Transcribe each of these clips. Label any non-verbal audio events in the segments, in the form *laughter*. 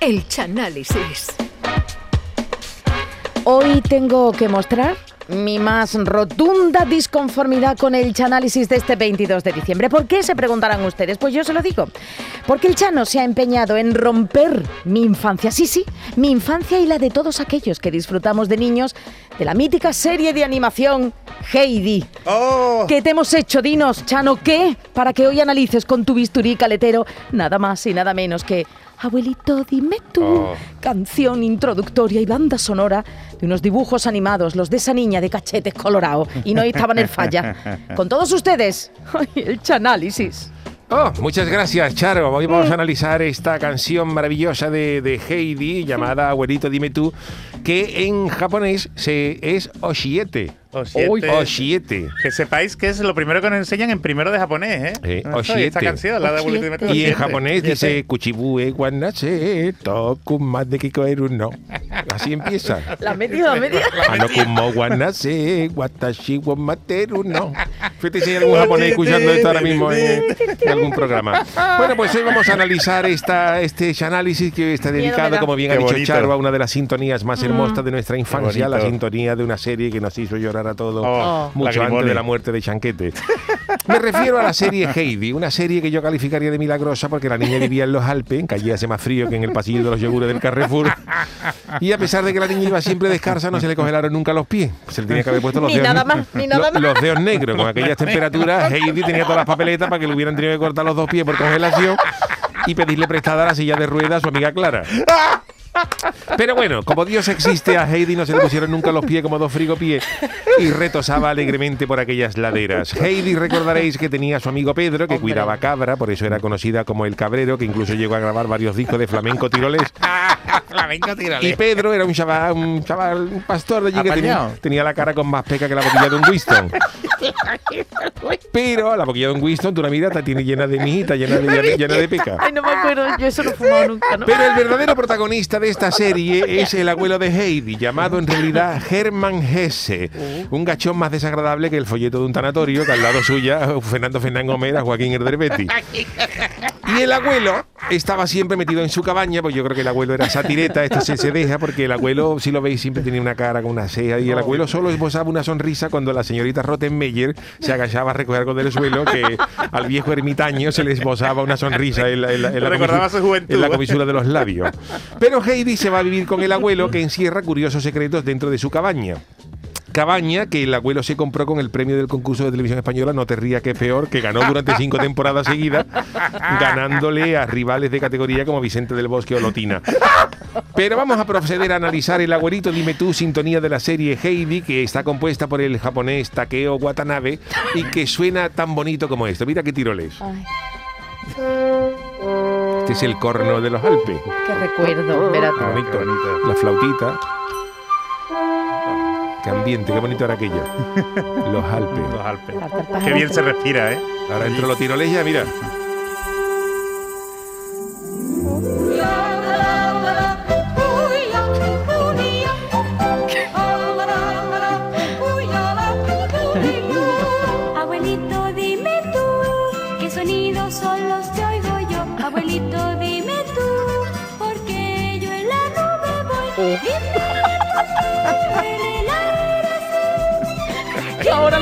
El Chanálisis. Hoy tengo que mostrar mi más rotunda disconformidad con el Chanálisis de este 22 de diciembre. ¿Por qué? Se preguntarán ustedes. Pues yo se lo digo. Porque el Chano se ha empeñado en romper mi infancia. Sí, sí, mi infancia y la de todos aquellos que disfrutamos de niños de la mítica serie de animación Heidi. ¡Oh! ¿Qué te hemos hecho, dinos, Chano? ¿Qué? Para que hoy analices con tu bisturí caletero nada más y nada menos que Abuelito, dime tú, Oh. canción introductoria y banda sonora de unos dibujos animados, los de esa niña de cachetes colorado y no estaban en falla. *laughs* Con todos ustedes, ay, el chanálisis. Oh, muchas gracias, Charo. Hoy vamos a analizar esta canción maravillosa de, de Heidi llamada Abuelito Dime Tú, que en japonés se es Oshiete. Oshiete. Oshiete. Que sepáis que es lo primero que nos enseñan en primero de japonés, ¿eh? Eh, No soy oshiete. Esta canción, la de Tú, Y en japonés dice Kuchibue Wanase Toku de Kikoeru no. Así empieza. La media, la media. Anokumo Wanase Watashi wa Materu no. Fíjate si hay algún japonés escuchando esto ahora mismo en, en algún programa. Bueno, pues hoy vamos a analizar esta, este análisis que está dedicado, como bien Qué ha dicho bonito. Charo, a una de las sintonías más hermosas de nuestra infancia, la sintonía de una serie que nos hizo llorar a todos Oh, mucho antes de la muerte de Chanquete. Me refiero a la serie Heidi, una serie que yo calificaría de milagrosa porque la niña vivía en los Alpes, que allí hace más frío que en el pasillo de los yogures del Carrefour. Y a pesar de que la niña iba siempre descalza, no se le congelaron nunca los pies. Se le tenía que haber puesto los Ni dedos. nada más, ni nada más. Los dedos negros. Con aquellas temperaturas, Heidi tenía todas las papeletas para que le hubieran tenido que cortar los dos pies por congelación y pedirle prestada la silla de ruedas a su amiga Clara. Pero bueno, como Dios existe, a Heidi no se le pusieron nunca los pies como dos frigopiés y retosaba alegremente por aquellas laderas. Heidi recordaréis que tenía a su amigo Pedro, que cuidaba cabra, por eso era conocida como el cabrero, que incluso llegó a grabar varios discos de flamenco tirolés. *laughs* Flamenco, tírale. Y Pedro era un chaval, un chaval, un pastor de allí que tenía, tenía la cara con más peca que la boquilla de un Winston. *laughs* Pero la boquilla de un Winston, tú la miras, está tiene llena de mijita, llena de, llena, llena de peca. Ay, no me acuerdo, yo eso no he fumado nunca, ¿no? Pero el verdadero protagonista de esta serie *laughs* es el abuelo de Heidi, llamado en realidad Hermann Hesse, un gachón más desagradable que el folleto de un tanatorio, que al lado suya Fernando Fernán Gómez Joaquín Herderbetti. *laughs* Y el abuelo estaba siempre metido en su cabaña, pues yo creo que el abuelo era satireta, esto se, se deja, porque el abuelo, si lo veis, siempre tenía una cara con una ceja, y el abuelo solo esbozaba una sonrisa cuando la señorita Rottenmeier se agachaba a recoger algo del suelo, que al viejo ermitaño se le esbozaba una sonrisa en la, en la- en la Recordaba comisu- su juventud. en la comisura de los labios. Pero Heidi se va a vivir con el abuelo que encierra curiosos secretos dentro de su cabaña. Cabaña que el abuelo se compró con el premio del concurso de televisión española No te rías que es peor, que ganó durante cinco temporadas seguidas, ganándole a rivales de categoría como Vicente del Bosque o Lotina. Pero vamos a proceder a analizar el abuelito Dime tú, sintonía de la serie Heidi, que está compuesta por el japonés Takeo Watanabe y que suena tan bonito como esto. Mira qué tiroles. Este es el corno de los Alpes. qué recuerdo, bonito. Qué bonito. La flautita. Qué ambiente, qué bonito era aquello. *laughs* Los Alpes. Los Alpes. Qué bien de- se respira, ¿eh? Ahora entro los tiroles ya, mira.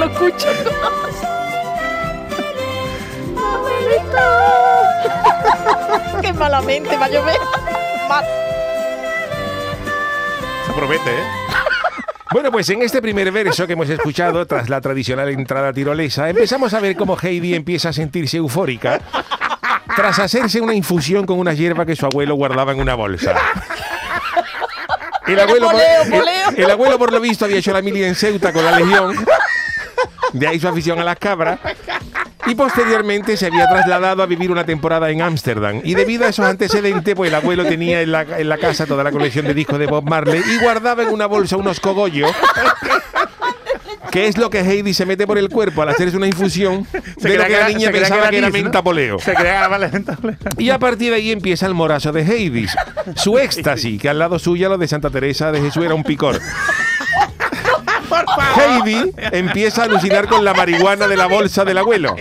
Escucho. Abuelito. Qué malamente va a llover. Mal. Se promete, ¿eh? Bueno, pues en este primer verso que hemos escuchado, tras la tradicional entrada tirolesa, empezamos a ver cómo Heidi empieza a sentirse eufórica tras hacerse una infusión con una hierba que su abuelo guardaba en una bolsa. El abuelo, Poleo, el- el abuelo, por lo visto, había hecho la mili en Ceuta con la Legión. De ahí su afición a las cabras. Y posteriormente se había trasladado a vivir una temporada en Ámsterdam. Y debido a esos antecedentes, pues el abuelo tenía en la, en la casa toda la colección de discos de Bob Marley y guardaba en una bolsa unos cogollos. Que es lo que Heidi se mete por el cuerpo al hacerse una infusión de lo que la niña se pensaba que era anís, ¿no? menta poleo. Se crea. Y a partir de ahí empieza el morazo de Heidi. Su éxtasis, que al lado suya lo de Santa Teresa de Jesús era un picor. Heidi empieza a alucinar con la marihuana de la bolsa del abuelo.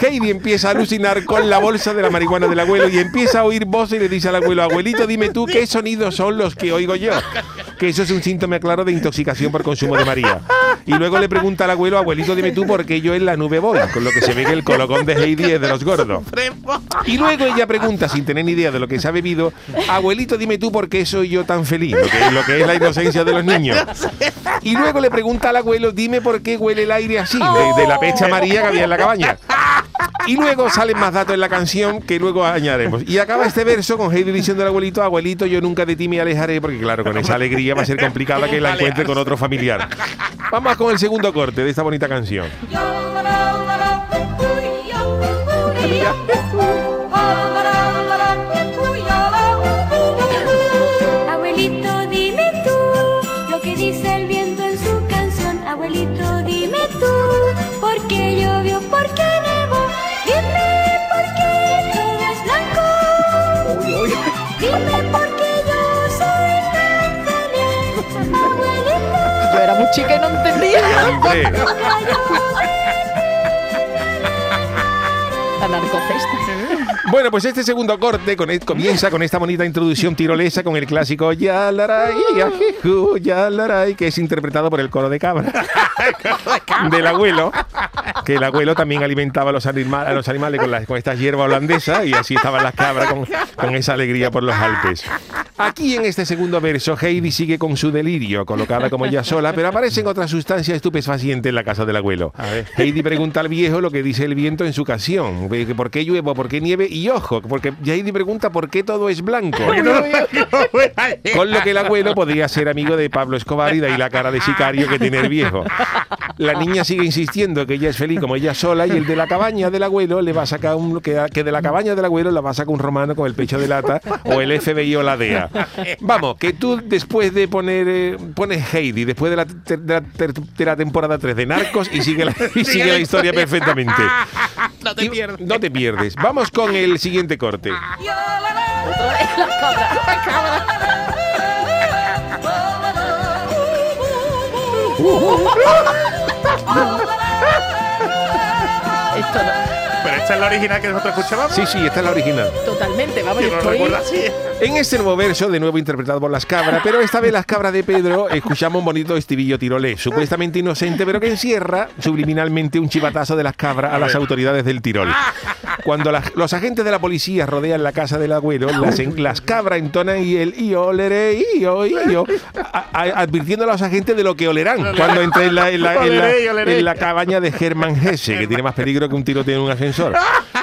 Heidi empieza a alucinar con la bolsa de la marihuana del abuelo y empieza a oír voces y le dice al abuelo, abuelito, dime tú qué sonidos son los que oigo yo. Que eso es un síntoma claro de intoxicación por consumo de María. Y luego le pregunta al abuelo, abuelito, dime tú por qué yo en la nube voy. Con lo que se ve que el colocón de Heidi es de los gordos. Y luego ella pregunta, sin tener ni idea de lo que se ha bebido, abuelito, dime tú por qué soy yo tan feliz. Lo que, es la inocencia de los niños. Y luego le pregunta al abuelo, dime por qué huele el aire así, de, de la pecha María que había en la cabaña. Y luego salen más datos en la canción que luego añadiremos. Y acaba este verso con Heidi diciendo al abuelito, abuelito, yo nunca de ti me alejaré, porque claro, con esa alegría va a ser complicada que la encuentre con otro familiar. Vamos con el segundo corte de esta bonita canción. Hombre, *laughs* La narcofesta. Bueno, pues este segundo corte con e- comienza con esta bonita introducción tirolesa con el clásico Ya laray, ajijú, ya laray, que es interpretado por *laughs* el coro de cabra del abuelo, que el abuelo también alimentaba a los, anima- a los animales con, estas hierbas holandesas y así estaban las cabras con, con esa alegría por los Alpes. Aquí en este segundo verso, Heidi sigue con su delirio, colocada como ella sola, pero aparecen otras sustancias estupefacientes en la casa del abuelo. Heidi pregunta al viejo lo que dice el viento en su canción. ¿Por qué llueve? ¿Por qué nieve? Y ojo, porque Heidi pregunta por qué todo es blanco. Con lo que el abuelo podría ser amigo de Pablo Escobar y de ahí la cara de sicario que tiene el viejo. La niña sigue insistiendo que ella es feliz como ella sola y el de la cabaña del abuelo le va a sacar un que, que de la cabaña del abuelo la va a sacar un romano con el pecho de lata o el FBI o la DEA. Vamos, que tú después de poner eh, pones Heidi después de la, ter- de la ter- de la temporada 3 de Narcos y sigue la, y sigue la historia perfectamente. *laughs* No te pierdas. No te pierdes. Vamos con el siguiente corte. Otra vez la cabra. Esto no. Pero esta es la original que nosotros escuchábamos. Sí, sí, esta es la original. Totalmente, vamos, Yo no estoy... recuerdo así. En este nuevo verso, de nuevo interpretado por las cabras, pero esta vez las cabras de Pedro, escuchamos un bonito estribillo tirolés, supuestamente inocente, pero que encierra subliminalmente un chivatazo de las cabras a las autoridades del Tirol. Cuando las- los agentes de la policía rodean la casa del abuelo, las, en- las cabras entonan y el y oleré, y yo, y yo, advirtiendo a los agentes de lo que olerán cuando entren en la, en la- en la- en la cabaña de Germán Hesse, que tiene más peligro que un tiroteo en un ascensor,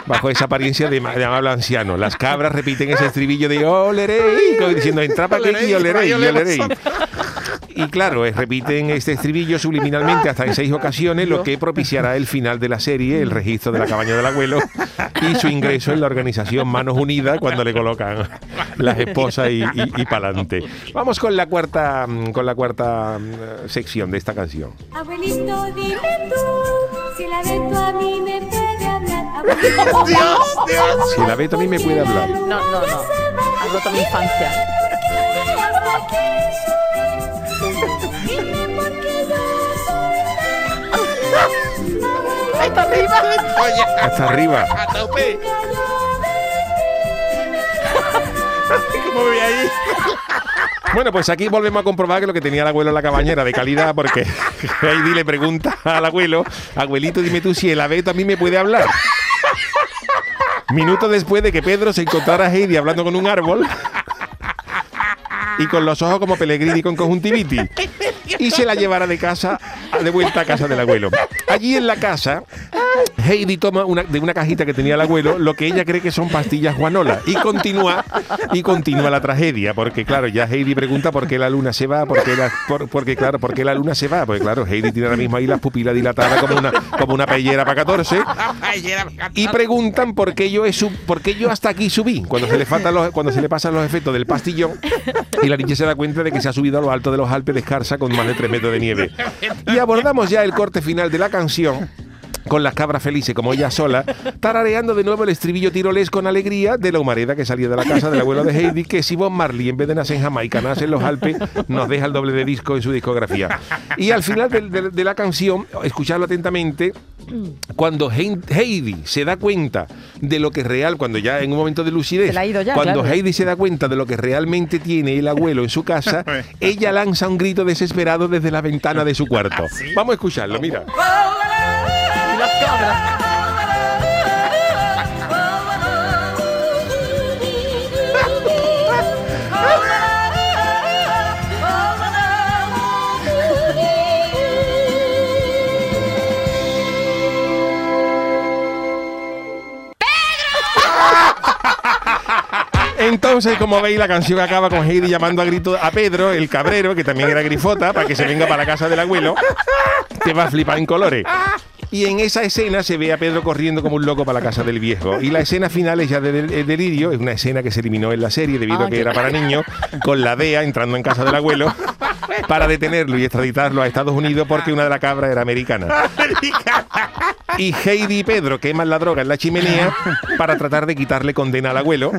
bajo esa apariencia de, de amable anciano. Las cabras repiten ese estribillo de oleré, como diciendo, entra para aquí y oleré, y. Y claro, eh, repiten este estribillo subliminalmente hasta en seis ocasiones, lo que propiciará el final de la serie, el registro de la cabaña del abuelo y su ingreso en la organización Manos Unidas cuando le colocan las esposas y, y, pa'lante. Vamos con la cuarta, con la cuarta mm, sección de esta canción. abuelito, dime tú si la de tu a mí me Dios, Dios. Si la ve también me puede hablar. No, no, no. Ha roto mi infancia. ¡Está arriba! Oye, Hasta arriba. a tope. ¿Cómo voy ahí? Bueno, pues aquí volvemos a comprobar que lo que tenía el abuelo en la cabaña era de calidad, porque *laughs* Heidi le pregunta al abuelo, abuelito, dime tú si el abeto a mí me puede hablar. Minutos después de que Pedro se encontrara a Heidi hablando con un árbol y con los ojos como Pellegrini con conjuntivitis y se la llevara de casa de vuelta a casa del abuelo. Allí en la casa Heidi toma una, de una cajita que tenía el abuelo lo que ella cree que son pastillas guanola. Y continúa y continúa la tragedia porque claro ya Heidi pregunta por qué la luna se va porque la, por- porque claro por qué la luna se va porque claro Heidi tiene ahora mismo ahí las pupilas dilatadas como una como una pellera para 14 Ay, era- y preguntan por qué yo he sub- por qué yo hasta aquí subí cuando se le faltan los, cuando se le pasan los efectos del pastillón y la niña se da cuenta de que se ha subido a lo alto de los Alpes de Escarza con más de 3 metros de nieve. Y abordamos ya el corte final de la canción con las cabras felices como ella sola, tarareando de nuevo el estribillo tirolés con alegría de la humareda que salía de la casa del abuelo de Heidi, que si Bob Marley en vez de nacer en Jamaica nace en los Alpes, nos deja el doble de disco en su discografía. Y al final de, de- de la canción, escucharlo atentamente, cuando Heidi se da cuenta de lo que es real, cuando ya en un momento de lucidez, Se la ha ido ya, cuando claro. Heidi se da cuenta de lo que realmente tiene el abuelo en su casa, *laughs* ella lanza un grito desesperado desde la ventana de su cuarto. Vamos a escucharlo, mira. Entonces, como veis, la canción acaba con Heidi llamando a grito a Pedro, el cabrero, que también era grifota, para que se venga para la casa del abuelo. Te va a flipar en colores. Y en esa escena se ve a Pedro corriendo como un loco para la casa del viejo. Y la escena final es ya de, de- delirio, es una escena que se eliminó en la serie debido Ah, a que era para niños, con la DEA entrando en casa del abuelo *laughs* para detenerlo y extraditarlo a Estados Unidos porque una de las cabras era americana. Y Heidi y Pedro queman la droga en la chimenea para tratar de quitarle condena al abuelo.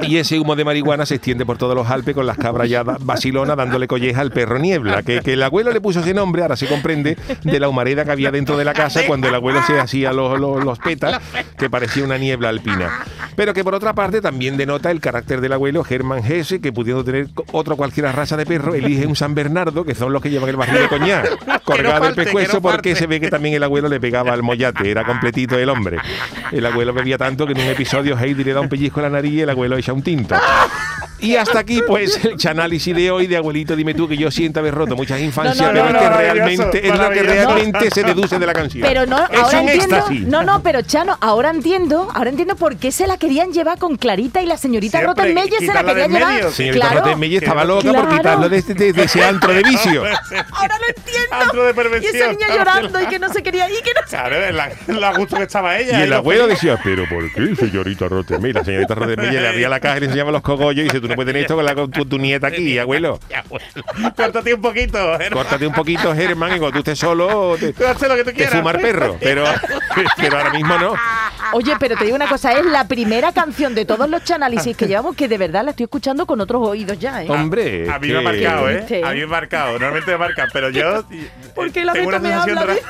Y ese humo de marihuana se extiende por todos los Alpes con las cabras ya da- vacilona dándole colleja al perro niebla. Que, que el abuelo le puso ese nombre, ahora se comprende, de la humareda que había dentro de la casa cuando el abuelo se hacía los, los, los petas, que parecía una niebla alpina. Pero que por otra parte también denota el carácter del abuelo Germán Gese, que pudiendo tener otra cualquier raza de perro, elige un San Bernardo, que son los que llevan el barril de coñac, *laughs* colgado del que pescuezo, no porque se ve que también el abuelo le pegaba al mollate, era completito el hombre. El abuelo bebía tanto que en un episodio Heidi le da un pellizco a la nariz y el abuelo echa un tinto. Y hasta aquí, pues, el chanálisis de hoy de abuelito, dime tú que yo siento haber roto muchas infancias, No, no, pero no, es que realmente es lo que realmente se deduce de la canción. Pero no, es ahora un entiendo. éxtasis. No, no, pero Chano, ahora entiendo, ahora entiendo por qué se la querían llevar con Clarita y la señorita Siempre, Rottenmeier se la quitarla quería del llevar. medio. Señorita claro. Rottenmeier estaba loca por Claro. quitarlo de, este- de- de ese antro de vicio. *laughs* Ahora lo entiendo. Antro de y perversión. ese niño llorando y que no se quería ir, que no se Claro, la, gusto que estaba ella. Y el lo abuelo decía, pero ¿por qué, señorita Rottenmeier? La señorita Rottenmeier le abría la caja y le enseñaba los cogollos y dice, tú no puedes tener esto con, la, con tu, tu nieta aquí, *laughs* abuelo. Córtate un poquito. hermano. Córtate un poquito, Germán, y cuando tú estés solo, te, Tú haz lo que tú te quieras. fumar perro. Pero, pero ahora mismo no. Oye, pero te digo una cosa, es la primera canción de todos los chanálisis que llevamos que de verdad la estoy escuchando con otros oídos ya, ¿eh? Hombre, A mí que- me ha marcado, ¿eh? A mí me ha marcado. Normalmente me marcan, pero yo. ¿Por qué la tengo una me habla de-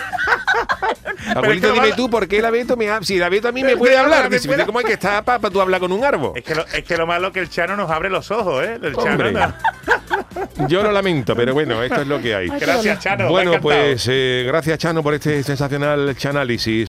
Abuelito, *laughs* Pero es que dime tú, ¿por qué la Beto me habla? Si la Beto a mí me puede hablar. me Dice, puede- ¿cómo es que está para tú hablar con un árbol? Es que, lo, es que lo malo que el Chano nos abre los ojos, ¿eh? El Chano Hombre. no- Yo lo lamento, pero bueno, esto es lo que hay. Ay, Gracias, Chano. ha Bueno, pues eh, gracias Chano por este sensacional chanálisis.